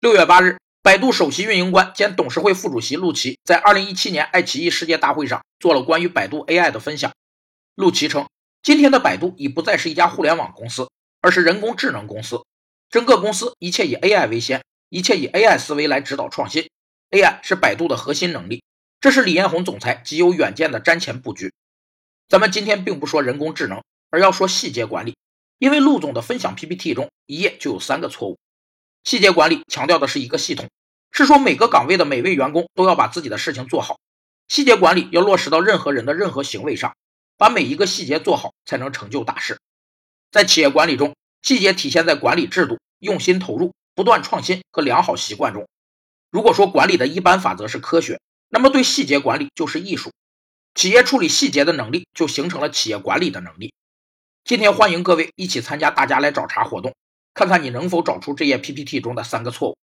六月八日，百度首席运营官兼董事会副主席陆琪在二零一七年爱奇艺世界大会上做了关于百度 AI 的分享。陆琪称，今天的百度已不再是一家互联网公司，而是人工智能公司。整个公司一切以 AI 为先，一切以 AI 思维来指导创新。AI 是百度的核心能力，这是李彦宏总裁极有远见的瞻前布局。咱们今天并不说人工智能，而要说细节管理，因为陆总的分享 PPT 中一页就有三个错误。细节管理强调的是一个系统，是说每个岗位的每位员工都要把自己的事情做好。细节管理要落实到任何人的任何行为上，把每一个细节做好，才能成就大事。在企业管理中，细节体现在管理制度、用心投入、不断创新和良好习惯中。如果说管理的一般法则是科学，那么对细节管理就是艺术。企业处理细节的能力，就形成了企业管理的能力。今天欢迎各位一起参加大家来找茬活动。看看你能否找出这页 PPT 中的三个错误。